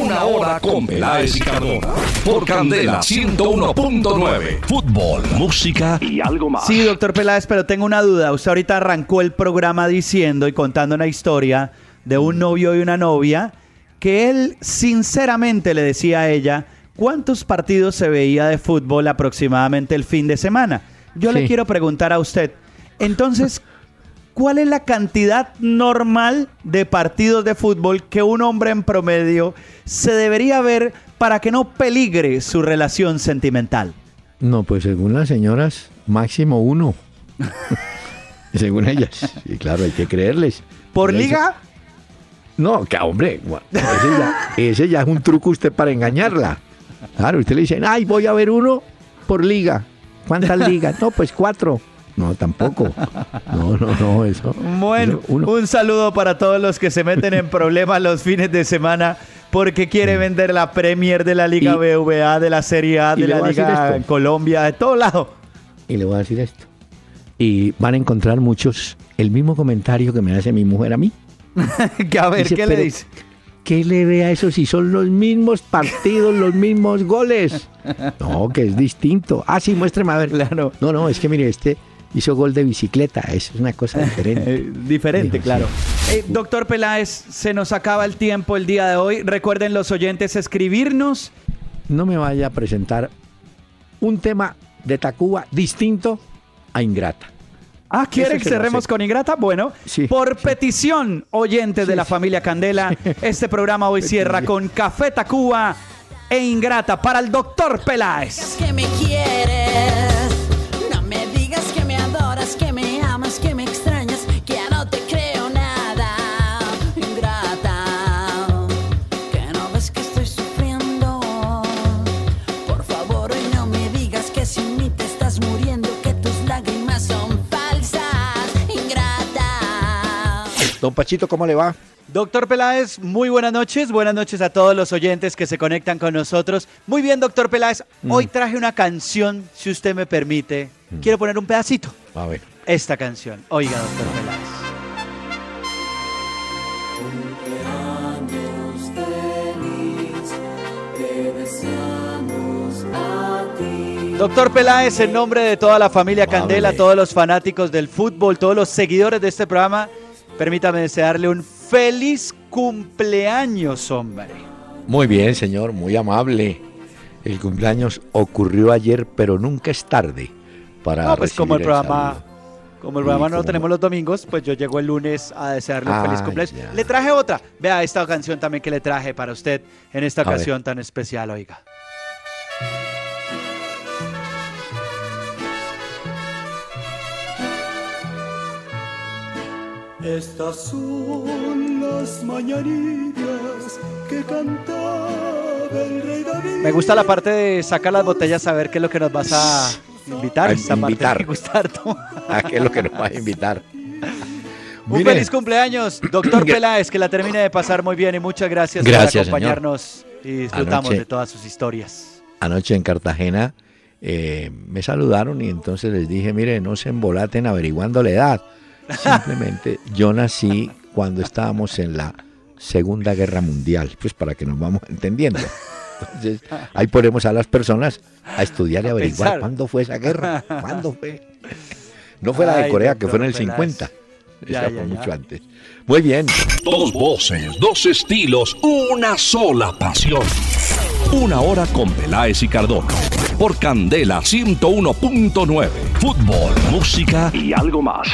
Una hora con Peláez y Cardona. Por Candela 101.9. Fútbol, música y algo más. Sí, doctor Peláez, pero tengo una duda. Usted ahorita arrancó el programa diciendo y contando una historia de un novio y una novia que él sinceramente le decía a ella cuántos partidos se veía de fútbol aproximadamente el fin de semana. Yo le quiero preguntar a usted, entonces, ¿cuál es la cantidad normal de partidos de fútbol que un hombre en promedio se debería ver para que no peligre su relación sentimental? No, pues según las señoras, máximo uno. según ellas. Y claro, hay que creerles. ¿Por Pero liga? No, que hombre, ese ya, ese ya es un truco usted para engañarla. Claro, usted le dice, ay, voy a ver uno por liga. ¿Cuántas ligas? No, pues cuatro. No, tampoco. No, no, no, eso. Bueno, eso, uno. un saludo para todos los que se meten en problemas los fines de semana porque quiere vender la Premier de la Liga Y- BVA, de la Serie A, de la Liga Colombia, de todo lado. Y le voy a decir esto. Y van a encontrar muchos el mismo comentario que me hace mi mujer a mí. que a ver, Dice, ¿qué le dice? ¿Qué le ve a eso si son los mismos partidos, los mismos goles? No, que es distinto. Ah, sí, muéstrame a ver. Claro. No, no, es que mire, este hizo gol de bicicleta. Eso es una cosa diferente. Eh, diferente, Dijo, claro. sí. Eh, doctor Peláez, se nos acaba el tiempo el día de hoy. Recuerden los oyentes escribirnos. No me vaya a presentar un tema de Tacuba distinto a Ingrata. Ah, ¿quieren Eso que cerremos con Ingrata? Bueno, Sí, por sí. petición, oyentes de la familia Candela, este programa hoy cierra con Café Tacuba e Ingrata para el doctor Peláez. que me quieres, Don Pachito, ¿cómo le va? Doctor Peláez, muy buenas noches. Buenas noches a todos los oyentes que se conectan con nosotros. Muy bien, doctor Peláez. Hoy traje una canción, si usted me permite. Quiero poner un pedacito. A ver. Esta canción. Oiga, doctor Peláez. Doctor Peláez, en nombre de toda la familia Candela, todos los fanáticos del fútbol, todos los seguidores de este programa, permítame desearle un feliz cumpleaños, hombre. Muy bien, señor, muy amable. El cumpleaños ocurrió ayer, pero nunca es tarde para No, pues como el programa, saludo. como el programa no lo tenemos los domingos, pues yo llego el lunes a desearle un feliz Ah, cumpleaños. ya. Le traje otra. Vea esta canción también que le traje para usted en esta A ver. ocasión tan especial, oiga. Estas son las mañanitas que cantaba el rey David. Me gusta la parte de sacar las botellas a ver qué es lo que nos vas a invitar. A Esta invitar. parte. ¿A qué es lo que nos va a invitar? Un Mire, feliz cumpleaños, doctor Peláez, que la termine de pasar muy bien y muchas gracias, Gracias, por señor. acompañarnos y disfrutamos Anoche- de todas sus historias. Anoche en Cartagena eh, me saludaron y entonces les dije, mire, no se embolaten averiguando la edad. Simplemente yo nací cuando estábamos en la Segunda Guerra Mundial, pues para que nos vamos entendiendo. Entonces, ahí ponemos a las personas a estudiar y A averiguar pensar. cuándo fue esa guerra, cuándo fue. No fue la de Corea, que fue en el Peláez. 50. Ya, Esa ya, fue ya. mucho antes. Muy bien. Dos voces, dos estilos, una sola pasión. Una hora con Peláez y Cardona. Por Candela 101.9. Fútbol, música y algo más.